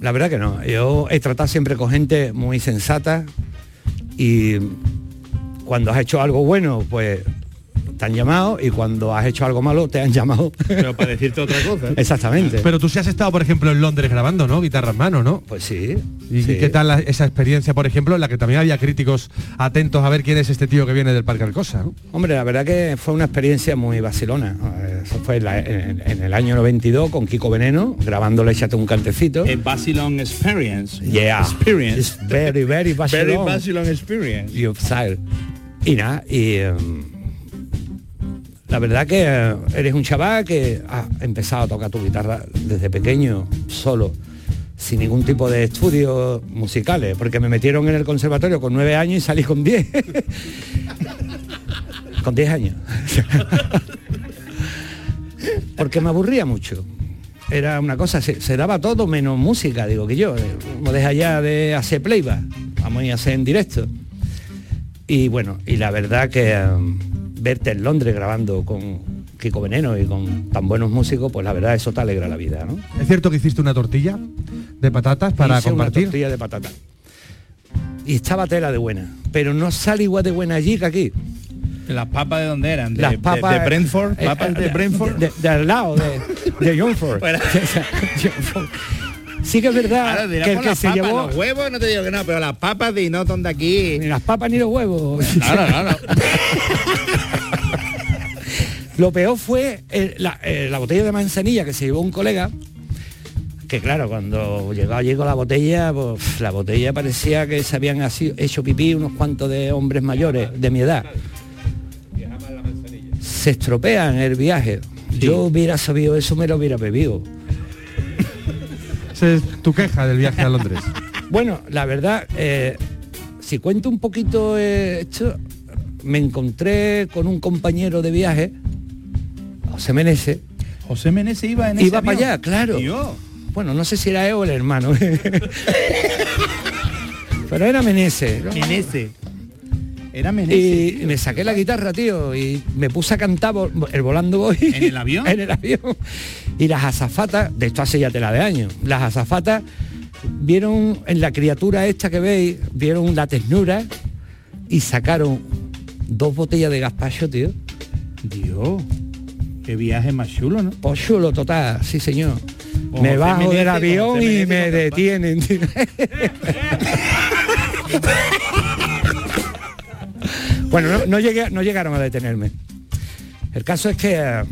La verdad que no. Yo he tratado siempre con gente muy sensata y cuando has hecho algo bueno, pues te han llamado y cuando has hecho algo malo te han llamado. Pero para decirte otra cosa. Exactamente. Pero tú sí has estado, por ejemplo, en Londres grabando, ¿no? Guitarra en mano, ¿no? Pues sí. ¿Y sí. qué tal la- esa experiencia, por ejemplo, en la que también había críticos atentos a ver quién es este tío que viene del Parque Alcosa, ¿no? Hombre, la verdad que fue una experiencia muy vacilona. Eso fue en, la- en- en el año 92 con Kiko Veneno, grabándole Échate un cantecito. El Basilon Experience. Yeah. Experience. It's very, very Very Basilón. Basilon Experience. y Upside. Y nada, y em, la verdad que eres un chaval que ha empezado a tocar tu guitarra desde pequeño, solo, sin ningún tipo de estudios musicales, porque me metieron en el conservatorio con nueve años y salí con diez. con diez años. porque me aburría mucho. Era una cosa, se, daba todo menos música, digo que yo. eh, Como deja ya de hacer playback, vamos a hacer en directo. Y bueno, y la verdad que um, verte en Londres grabando con Kiko Veneno y con tan buenos músicos, pues la verdad eso te alegra la vida, ¿no? ¿Es cierto que hiciste una tortilla de patatas para Hice compartir? Una tortilla de patata. Y estaba tela de buena, pero no sale igual de buena allí que aquí. ¿Las papas de dónde eran? ¿De, Las de- papas de Brentford? eh, ¿Papas de eh, Brentford? De, de al lado, de, de. Youngford. Sí que es verdad Ahora que el que las se papas, llevó Los huevos no te digo que no, pero las papas de Inoton de aquí. ni las papas ni los huevos. Claro, claro. Lo peor fue eh, la, eh, la botella de manzanilla que se llevó un colega, que claro, cuando llegó con la botella, pues la botella parecía que se habían así- hecho pipí unos cuantos de hombres mayores de mi edad. Se estropean el viaje. Yo hubiera sabido eso, me lo hubiera bebido. Esa es tu queja del viaje a Londres. Bueno, la verdad, eh, si cuento un poquito eh, esto, me encontré con un compañero de viaje, José Menezes. José Menezes iba en ese Iba para avión. allá, claro. Tío. Bueno, no sé si era él o el hermano. Pero era Menezes. ¿no? Menezes. Era Menezes. Y me saqué la guitarra, tío, y me puse a cantar el volando voy. ¿En el avión? en el avión. Y las azafatas, de esto hace ya tela de años, las azafatas vieron en la criatura esta que veis, vieron la ternura y sacaron dos botellas de gazpacho, tío. Dios, qué viaje más chulo, ¿no? Pues chulo total, sí señor. Me bajo del avión y me detienen. bueno, no, no llegué- no llegaron a detenerme. El caso es que eh,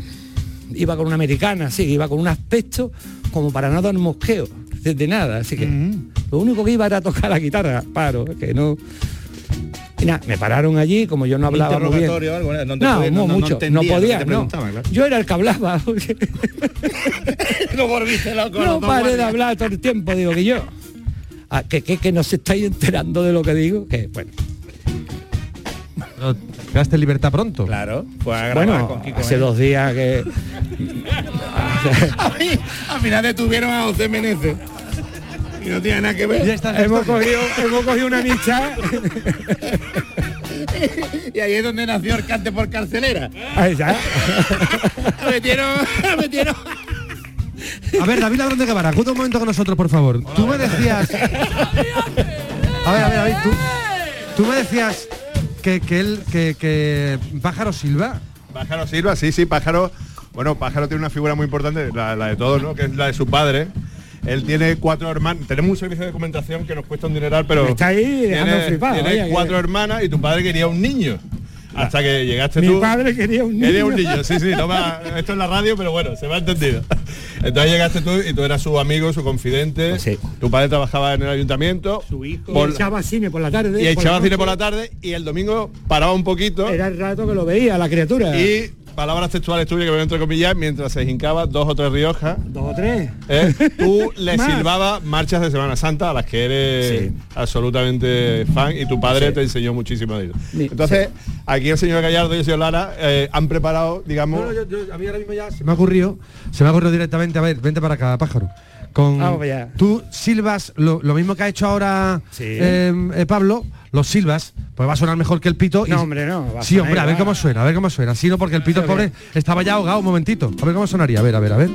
iba con una americana, sí, iba con un aspecto como para no dar mosqueo, de, de nada. Así que lo único que iba era tocar la guitarra, paro, que no. Y nada, me pararon allí, como yo no hablaba muy bien. algo, ¿no? No podía- no, no- mucho, no, entendía podía, no. claro. Yo era el que hablaba. Volviste loco. no dos paré de hablar todo el tiempo, digo que yo. Ah, que, que, que no se estáis enterando de lo que digo, que bueno. ¿Quedaste en libertad pronto? Claro, fue a grabar Bueno, con Kiko hace dos días que. A mí, al final detuvieron a José Menezes. Y no tiene nada que ver. Ya está la hemos, cogido, hemos cogido una amistad. y ahí es donde nació el cante por carcelera. Ahí está. Me metieron, me metieron. A ver, David Ladrón de Guevara, acude un momento con nosotros, por favor. Tú me decías... A ver, a ver, David, tú, tú me decías que, que él, que, que Pájaro Silva... Pájaro Silva, sí, sí, Pájaro. Bueno, Pájaro tiene una figura muy importante, la, la de todos, ¿no? Que es la de su padre. Él tiene cuatro hermanas. Tenemos un servicio de documentación que nos cuesta un dineral, pero. Está ahí dejando tiene, flipado, tiene vaya, que- cuatro hermanas y tu padre quería un niño. Hasta que llegaste Mi tú. padre quería un Quería un niño. niño, sí, sí, no va- esto es la radio, pero bueno, se me ha entendido. Entonces llegaste tú y tú eras su amigo, su confidente. Tu padre trabajaba en el ayuntamiento. Su hijo. Por- y echaba cine por la tarde. y echaba cine por la tarde y el domingo paraba un poquito Era el rato que lo veía la criatura. y palabras textuales tuyas que me entre comillas, mientras se hincaba dos o tres Riojas, Dos o tres. ¿eh? tú le silbabas marchas de Semana Santa a las que eres absolutamente fan y tu padre Sí. te enseñó muchísimo de ello. Entonces, aquí el señor Gallardo y el señor Lara eh, han preparado, digamos, No, no, yo- yo- a mí ahora mismo ya se me ha ocurrido, se me ha ocurrido directamente, a ver, vente para acá, pájaro. Con, Vamos allá. tú silbas lo, lo mismo que ha hecho ahora Sí. eh, Pablo, los silbas, pues va a sonar mejor que el pito. y- No, hombre, no, va Sí, hombre, a ver cómo suena, a ver cómo suena. Sí, no, porque el pito, pobre, estaba ya ahogado un momentito. A ver cómo sonaría, a ver, a ver, a ver.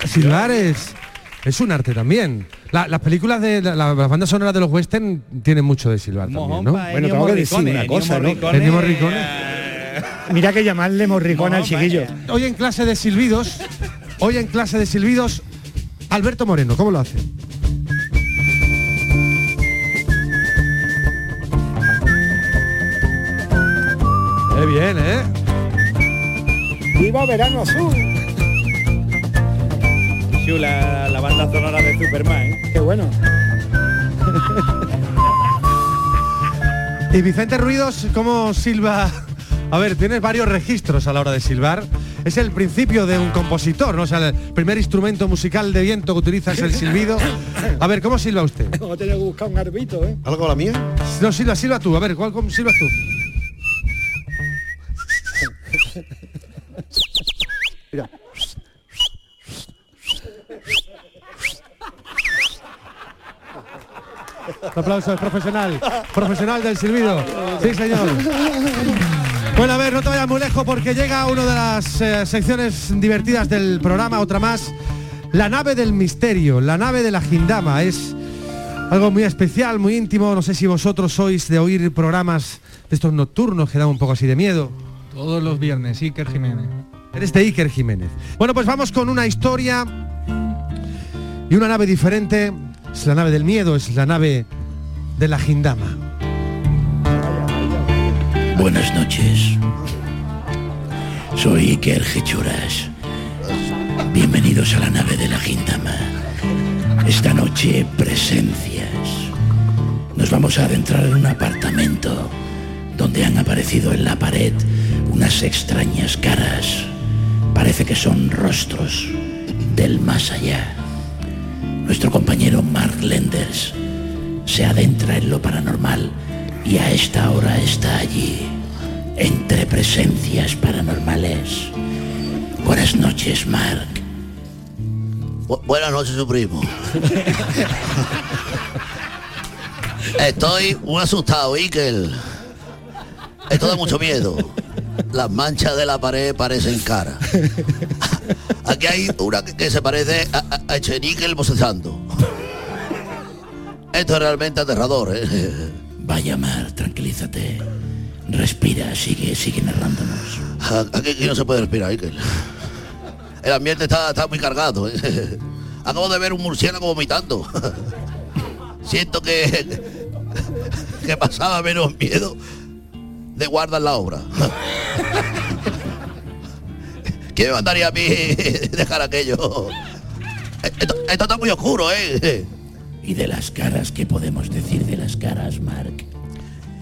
Silbar, silbar es, es un arte también. La- las películas de la- la- las bandas sonoras de los western tienen mucho de silbar también, ¿no? Bueno, tengo que decir una cosa, ¿no? Ennio Morricone. Mira que llamarle morricón al chiquillo. Hoy en clase de silbidos, hoy en clase de silbidos, Alberto Moreno, ¿cómo lo hace? Qué bien, ¿eh? ¡Viva Verano Azul! Chula la banda sonora de Superman. ¿eh? ¡Qué bueno! Y Vicente Ruidos, ¿cómo silba? A ver, tienes varios registros a la hora de silbar. Es el principio de un compositor, ¿no? O sea, el primer instrumento musical de viento que utiliza es el silbido. A ver, ¿cómo silba usted? Vamos a tener que buscar un arbito, ¿eh? ¿Algo la mía? No, silba, silba tú. A ver, ¿cuál cómo silbas tú? Un aplauso, es profesional. Profesional del silbido. Sí, señor. Bueno, a ver, no te vayas muy lejos porque llega una de las eh, secciones divertidas del programa, otra más. La nave del misterio, la nave de la Gindama. Es algo muy especial, muy íntimo. No sé si vosotros sois de oír programas de estos nocturnos que dan un poco así de miedo. Todos los viernes, Iker Jiménez. Eres de Iker Jiménez. Bueno, pues vamos con una historia y una nave diferente. Es la nave del miedo, es la nave de la Gindama. Buenas noches. Soy Iker Hechuras. Bienvenidos a la nave de la Gindama. Esta noche, presencias. Nos vamos a adentrar en un apartamento donde han aparecido en la pared unas extrañas caras. Parece que son rostros del más allá. Nuestro compañero Mark Lenders se adentra en lo paranormal y a esta hora está allí, entre presencias paranormales. Buenas noches, Mark. buenas noches, su primo. Estoy muy asustado, Iker. Esto da mucho miedo. Las manchas de la pared parecen cara. Aquí hay una que, se parece a, a, a. Esto es realmente aterrador, ¿eh? Vaya, Mar, tranquilízate. Respira, sigue, sigue narrándonos. Aquí, aquí no se puede respirar, Iker. El ambiente está, está muy cargado. ¿eh? Acabo de ver un murciélago vomitando. Siento que, que pasaba menos miedo de guardar la obra. ¿Quién me mandaría a mí dejar aquello? Esto, esto está muy oscuro, ¿eh? ¿Y de las caras qué podemos decir de las caras, Mark?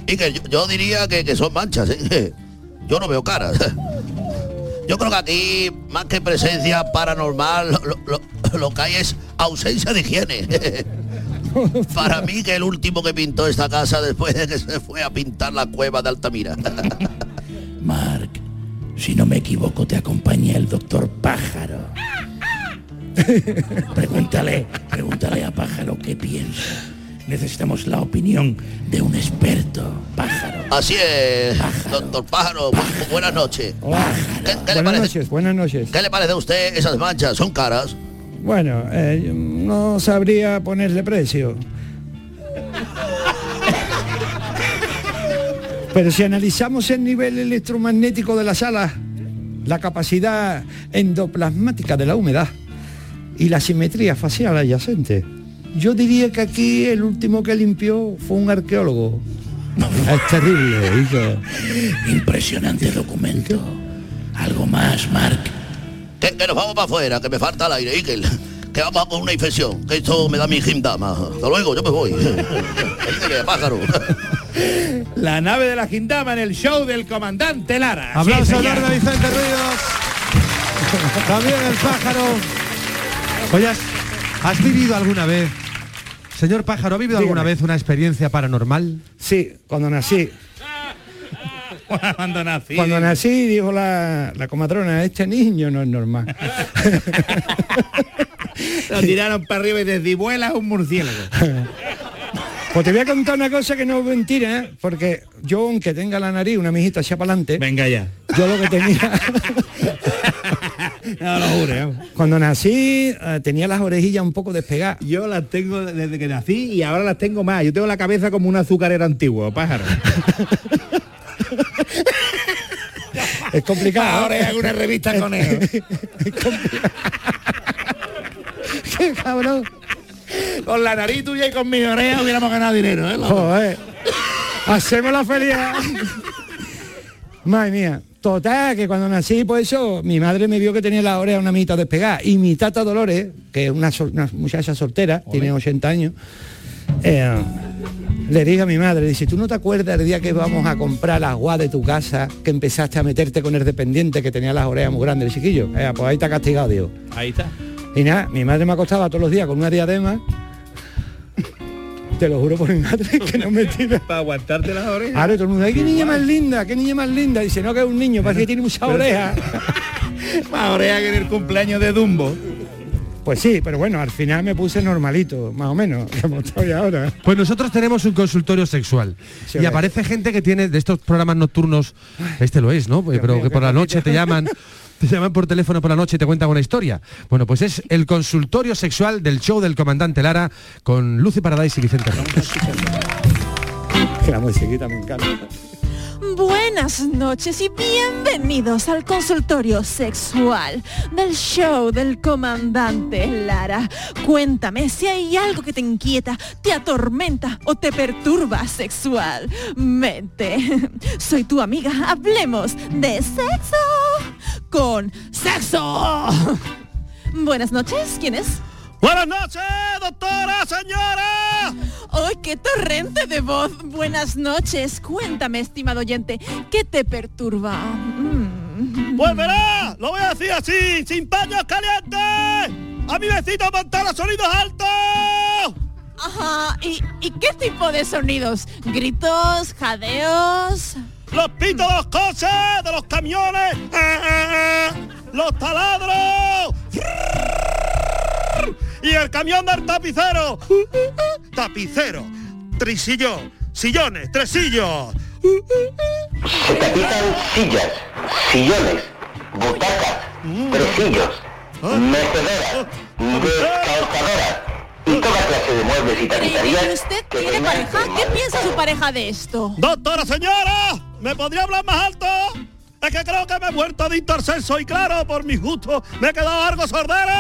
Y que yo, yo diría que, que, son manchas, ¿eh? Yo no veo caras. Yo creo que aquí, más que presencia paranormal, lo, lo, lo que hay es ausencia de higiene. Para mí que el último que pintó esta casa después de que se fue a pintar la cueva de Altamira. Mark, si no me equivoco, te acompaña el doctor Pájaro. pregúntale, pregúntale a Pájaro qué piensa. Necesitamos la opinión de un experto, Pájaro. Así es, doctor Pájaro. bu- buenas noches. ¿Qué, qué le Buenas parece? noches, buenas noches. ¿Qué le parece a usted esas manchas? ¿Son caras? Bueno, eh, no sabría ponerle precio. Pero si analizamos el nivel electromagnético de la sala, la capacidad endoplasmática de la humedad y la simetría facial adyacente, yo diría que aquí el último que limpió fue un arqueólogo. Es terrible, hijo. Impresionante documento. Algo más, Mark. Que, que nos vamos para afuera, que me falta el aire, Ikel. Que vamos a con una infección, que esto me da mi gimdama. Hasta luego, yo me voy. Ikel, pájaro. La nave de la Gindama en el show del comandante Lara. Aplauso Sí, a Vicente Ruidos. También el pájaro. Oye, ¿has, has vivido alguna vez, señor pájaro, ha vivido alguna vez una experiencia paranormal? Sí, cuando nací. Cuando nací. Cuando nací, dijo la, la comadrona, este niño no es normal. Lo tiraron para arriba y desde vuela un murciélago. Pues te voy a contar una cosa que no es mentira, ¿eh? porque yo, aunque tenga la nariz, una mijita hacia para adelante, Venga ya. yo lo que tenía... No lo vamos. Cuando nací, eh, tenía las orejillas un poco despegadas. Yo las tengo desde que nací y ahora las tengo más. Yo tengo la cabeza como un azucarero antiguo, pájaro. Es complicado. Ahora hago una revista con él. ¡Qué cabrón! Con la nariz tuya y con mi oreja hubiéramos ganado dinero, ¿eh? Joder. Hacemos la felicidad. Madre mía. Total, que cuando nací, por eso, mi madre me vio que tenía la oreja una mitad despegada. Y mi tata Dolores, que es una, sol- una muchacha soltera, tiene 80 años, eh, le dije a mi madre, dice, ¿tú no te acuerdas el día que vamos a comprar la agua de tu casa, que empezaste a meterte con el dependiente que tenía las orejas muy grandes, el chiquillo? Eh, pues ahí está castigado, digo. Ahí está. Y nada, mi madre me acostaba todos los días con una diadema. Te lo juro por mi madre que no me tira. Para aguantarte las orejas. Ahora todo el mundo, ¡ay, qué niña más linda! ¡Qué niña más linda! Dice, no, que es un niño, parece que tiene mucha oreja. Más oreja que en el cumpleaños de Dumbo. Pues sí, pero bueno, al final me puse normalito, más o menos, como estoy ahora. Pues nosotros tenemos un consultorio sexual Sí, y aparece gente que tiene de estos programas nocturnos, este lo es, ¿no? Pero mío, que por la noche te llaman, te llaman por teléfono por la noche y te cuentan una historia. Bueno, pues es el consultorio sexual del show del comandante Lara con Lucy Paradise y Vicente Ramos. La musiquita me encanta. Buenas noches y bienvenidos al consultorio sexual del show del comandante Lara. Cuéntame si hay algo que te inquieta, te atormenta o te perturba sexualmente. Soy tu amiga, hablemos de sexo con sexo. Buenas noches, ¿quién es? Buenas noches, doctora, señora. ¡Ay, qué torrente de voz! Buenas noches. Cuéntame, estimado oyente, ¿qué te perturba? Mm. Pues verá, lo voy a decir así, sin paños calientes. A mi vecino Montana sonidos altos. Ajá, ¿Y, ¿y qué tipo de sonidos? ¿Gritos? ¿Jadeos? Los pitos de los coches, de los camiones. Los taladros. Y el camión del tapicero. Tapicero. Trisillón. Sillones. Tresillos. Se tapizan sillas, sillones, butacas, tresillos, mecedoras, descalzadoras y toda clase de muebles y Pero, ¿y- tapicerías. ¿Y usted tiene pareja? ¿Qué piensa su pareja de esto? Doctora señora, ¿me podría hablar más alto? Es que creo que me he muerto al sexo y claro, por mis gustos, me he quedado algo sordero.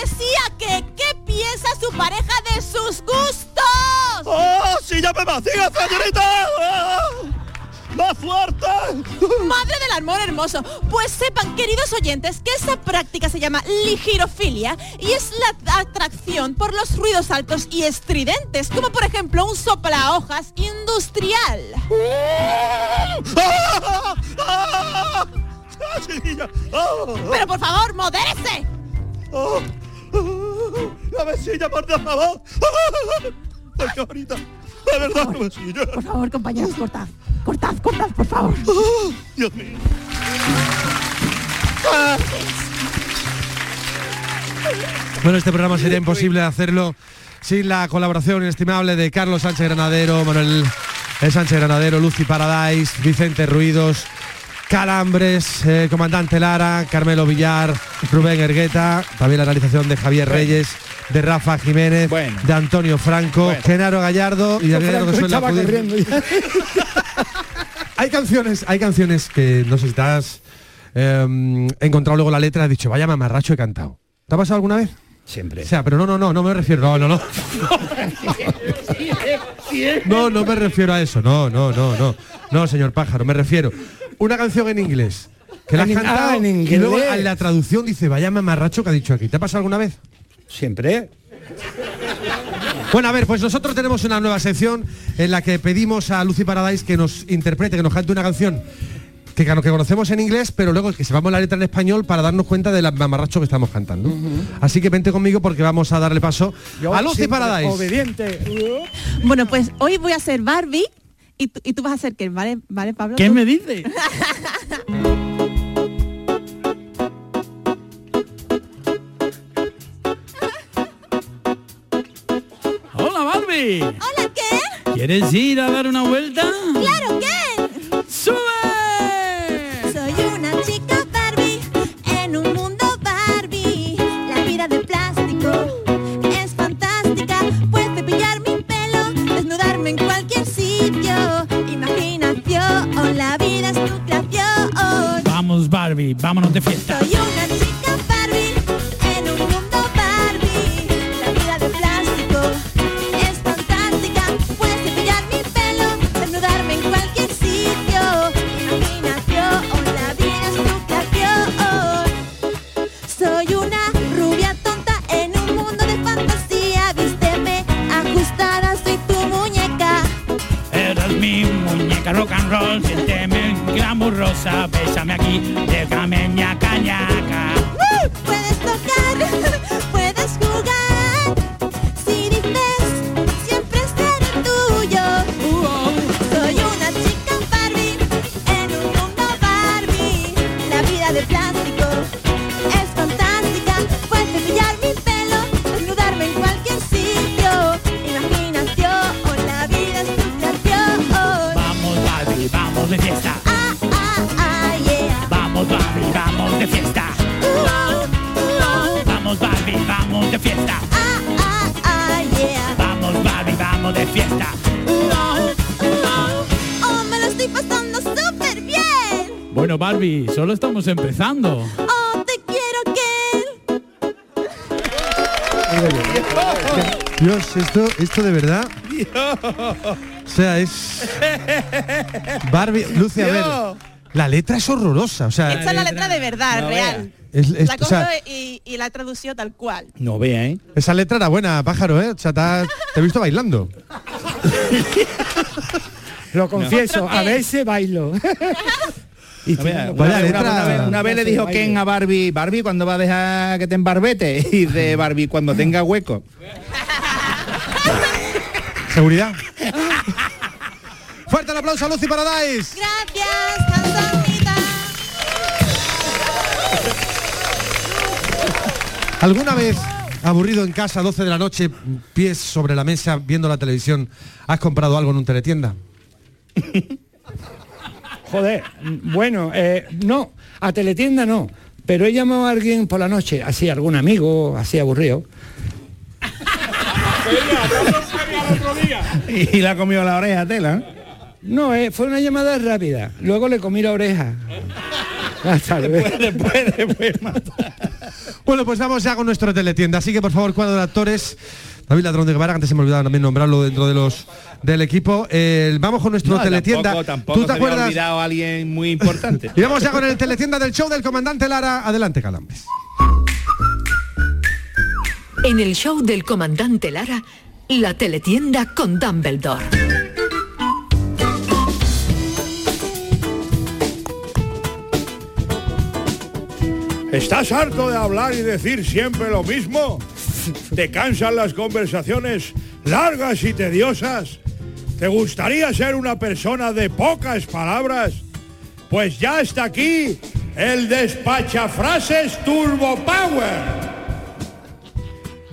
Decía que ¿qué piensa su pareja de sus gustos? ¡Oh, si ya me vacía, señorita! ¡Ah! ¡Más fuerte! Madre del amor hermoso. Pues sepan, queridos oyentes, que esa práctica se llama ligirofilia y es la atracción por los ruidos altos y estridentes, como por ejemplo un sopla hojas industrial. chiquilla! ¡Oh! Pero por favor, modérese. La mesilla, por favor. Ay, bonita. De verdad, la mesilla. Por favor, compañeros, cortad. Cortad, cortad, por favor. Dios mío. Bueno, este programa sería imposible hacerlo sin la colaboración inestimable de Carlos Sánchez Granadero, Manuel eh, Sánchez Granadero, Lucy Paradise, Vicente Ruidos, Calambres, eh, Comandante Lara, Carmelo Villar, Rubén Ergueta, también la realización de Javier Reyes, de Rafa Jiménez, de Antonio Franco, Genaro Gallardo y ya. Hay canciones, hay canciones que no sé si has eh, encontrado luego la letra, has dicho, vaya mamarracho he cantado. ¿Te ha pasado alguna vez? Siempre. O sea, pero no, no, no, no me refiero, no, no, no. No, no me refiero a eso, no, no, no, no. No, señor Pájaro, me refiero. Una canción en inglés. Que la has En- cantado ah, en y luego inglés. en la traducción dice, vaya mamarracho que ha dicho aquí. ¿Te ha pasado alguna vez? Siempre. Bueno, a ver, pues nosotros tenemos una nueva sección en la que pedimos a Lucy Paradise que nos interprete, que nos cante una canción que, que conocemos en inglés, pero luego que sepamos la letra en español para darnos cuenta del mamarracho que estamos cantando. Así que vente conmigo porque vamos a darle paso Yo a Lucy Paradise. Obediente. Bueno, pues hoy voy a ser Barbie y tú, y tú vas a ser Ken, ¿vale? ¿Vale, Pablo? ¿Qué ¿Tú? me dice? Hola Barbie. Hola, Ken. ¿Quieres ir a dar una vuelta? Claro, Ken. Vámonos de fiesta. Solo estamos empezando. Oh, te quiero, Ken. Dios, esto, esto de verdad. O sea, es. Barbie, Lucy, a ver. La letra es horrorosa. O sea, Esta es la letra de verdad, No real. Es- es- la o sea- y, y la he traducido tal cual. No vea, ¿eh? Esa letra era buena, pájaro, ¿eh? O sea, te, has- te he visto bailando. Lo confieso, a veces bailo. Y una, vez- letra. una vez, una vez le dijo Ken a Barbie, Barbie, cuando va a dejar que te embarbete? Y de Barbie, cuando tenga hueco. Seguridad. Fuerte el aplauso a Lucy Paradise. ¿Alguna vez, aburrido en casa, 12 de la noche, pies sobre la mesa, viendo la televisión, has comprado algo en un teletienda? Joder, bueno, eh, no, a teletienda no, pero he llamado a alguien por la noche, así algún amigo, así aburrido. Y la comió la oreja, tela. No, eh, fue una llamada rápida. Luego le comí la oreja. Hasta luego. Después, después, Bueno, pues vamos ya con nuestro teletienda. Así que por favor, cuadro de actores. David Ladrón de Guevara, antes se me olvidaba también nombrarlo dentro de los del equipo. Eh, vamos con nuestro No, teletienda. Tampoco, tampoco ¿Tú te se me ha acuerdas? olvidado a alguien muy importante. Y vamos ya con el teletienda del show del comandante Lara. Adelante, Calambres. En el show del comandante Lara, la teletienda con Dumbledore. ¿Estás harto de hablar y decir siempre lo mismo? ¿Te cansan las conversaciones largas y tediosas? ¿Te gustaría ser una persona de pocas palabras? Pues ya está aquí el despachafrases Turbo Power.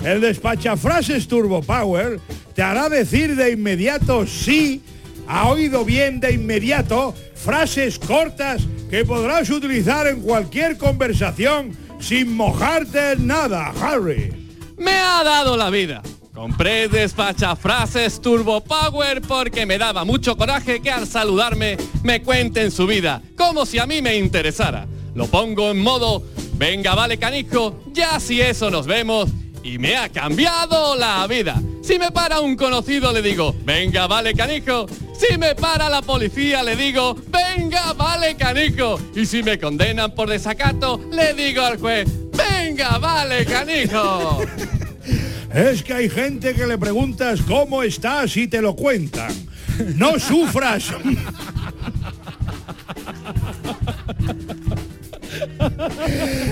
El despachafrases Turbo Power te hará decir de inmediato sí, ha oído bien de inmediato, frases cortas que podrás utilizar en cualquier conversación sin mojarte en nada, Harry. Me ha dado la vida. Compré despachafrases Turbo Power porque me daba mucho coraje que al saludarme me cuenten su vida, como si a mí me interesara. Lo pongo en modo, venga vale canijo, ya si eso nos vemos y me ha cambiado la vida. Si me para un conocido le digo, venga vale canijo. Si me para la policía le digo, venga vale canijo. Y si me condenan por desacato le digo al juez, venga vale canijo. Es que hay gente que le preguntas cómo estás y te lo cuentan. No sufras.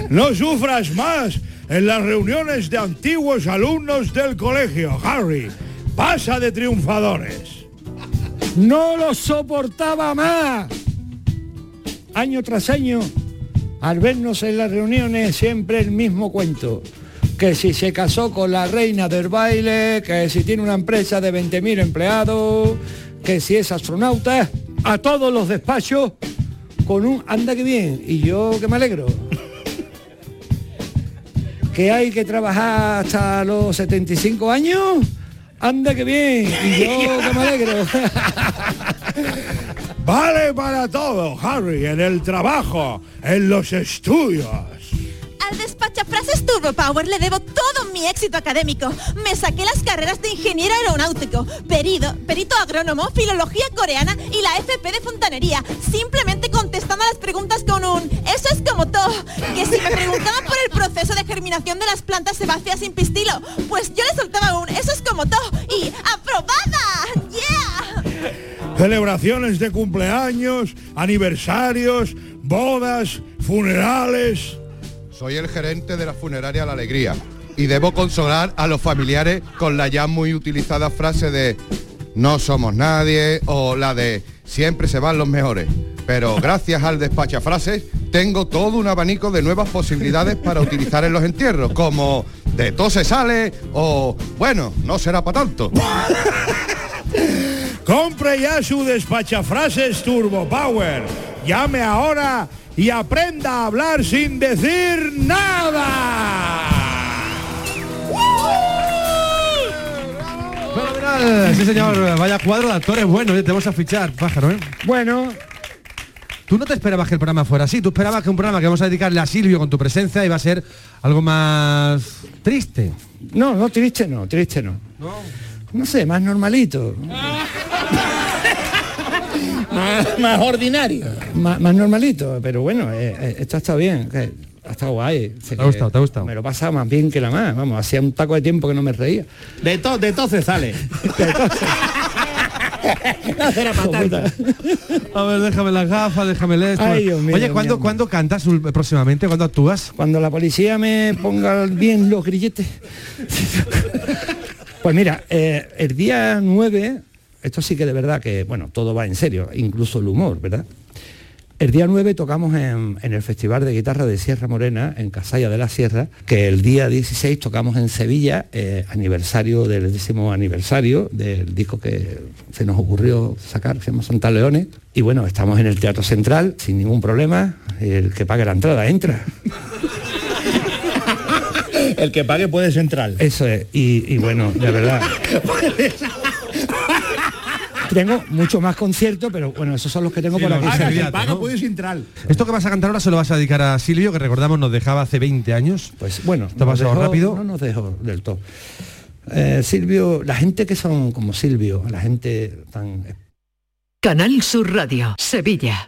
No sufras más en las reuniones de antiguos alumnos del colegio. Harry, pasa de triunfadores. No lo soportaba más. Año tras año, al vernos en las reuniones, siempre el mismo cuento. Que si se casó con la reina del baile, que si tiene una empresa de 20.000 empleados, que si es astronauta, a todos los despachos con un anda que bien. Y yo que me alegro. Que hay que trabajar hasta los 75 años. Anda que bien. Y yo que me alegro. Vale para todo, Harry, en el trabajo, en los estudios. Al despachafrases Turbo Power le debo todo mi éxito académico. Me saqué las carreras de ingeniero aeronáutico, perido, perito agrónomo, filología coreana y la FP de fontanería, simplemente contestando a las preguntas con un eso es como todo. Que si me preguntaban por el proceso de germinación de las plantas sebáceas sin pistilo, pues yo le soltaba un eso es como todo y aprobada. Yeah. Celebraciones de cumpleaños, aniversarios, bodas, funerales. Soy el gerente de la funeraria La Alegría y debo consolar a los familiares con la ya muy utilizada frase de no somos nadie o la de siempre se van los mejores. Pero gracias al despachafrases tengo todo un abanico de nuevas posibilidades para utilizar en los entierros, como de todo se sale o bueno, no será para tanto. Compre ya su despachafrases Turbo Power. Llame ahora y aprenda a hablar sin decir nada. Fenomenal. Sí, señor. Vaya cuadro de actores bueno. Te vamos a fichar, pájaro, ¿eh? Bueno. Tú no te esperabas que el programa fuera así. Tú esperabas que un programa que vamos a dedicarle a Silvio con tu presencia iba a ser algo más triste. No, no, triste no, triste no. No sé, más normalito. Más, más ordinario. Más, más normalito, pero bueno, eh, eh, esto ha estado bien. ha estado guay. ¿Te ha gustado? ¿Te ha gustado? Me lo he pasado más bien que la más. Vamos, hacía un taco de tiempo que no me reía. De todo, de todo se sale. no será para tanto. A ver, déjame las gafas, déjame el esto. Ay, Dios mío, Oye, ¿cuándo. ¿cuándo cantas próximamente? ¿Cuándo actúas? Cuando la policía me ponga bien los grilletes. pues mira, eh, el día 9, esto sí que de verdad que, bueno, todo va en serio, incluso el humor, ¿verdad? El día 9 tocamos en, en el Festival de Guitarra de Sierra Morena, en Casalla de la Sierra, que el día 16 tocamos en Sevilla, eh, aniversario del décimo aniversario del disco que se nos ocurrió sacar, se llama Santa Leones. Y bueno, estamos en el Teatro Central, sin ningún problema, el que pague la entrada entra. El que pague puede central. Eso es, y, y bueno, de verdad. Tengo mucho más conciertos, pero bueno, esos son los que tengo Sí, por aquí. Sevilla, Paga ¿no? puede central. Esto que vas a cantar ahora se lo vas a dedicar a Silvio, que recordamos nos dejaba hace 20 años. Pues bueno, nos pasado dejó- rápido. No nos dejó del todo. Eh, Silvio, la gente que son como Silvio, la gente tan Canal Sur Radio, Sevilla.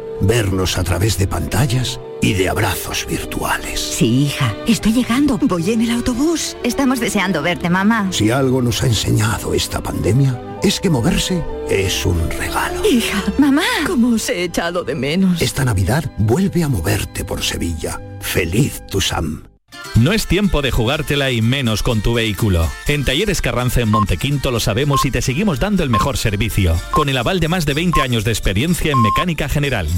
vernos a través de pantallas y de abrazos virtuales. Sí, hija, estoy llegando. Voy en el autobús. Estamos deseando verte, mamá. Si algo nos ha enseñado esta pandemia, es que moverse es un regalo. Hija, mamá, ¿cómo os he echado de menos? Esta Navidad vuelve a moverte por Sevilla. Feliz tu Sam. No es tiempo de jugártela y menos con tu vehículo. En Talleres Carranza en Montequinto lo sabemos y te seguimos dando el mejor servicio. Con el aval de más de 20 años de experiencia en mecánica general.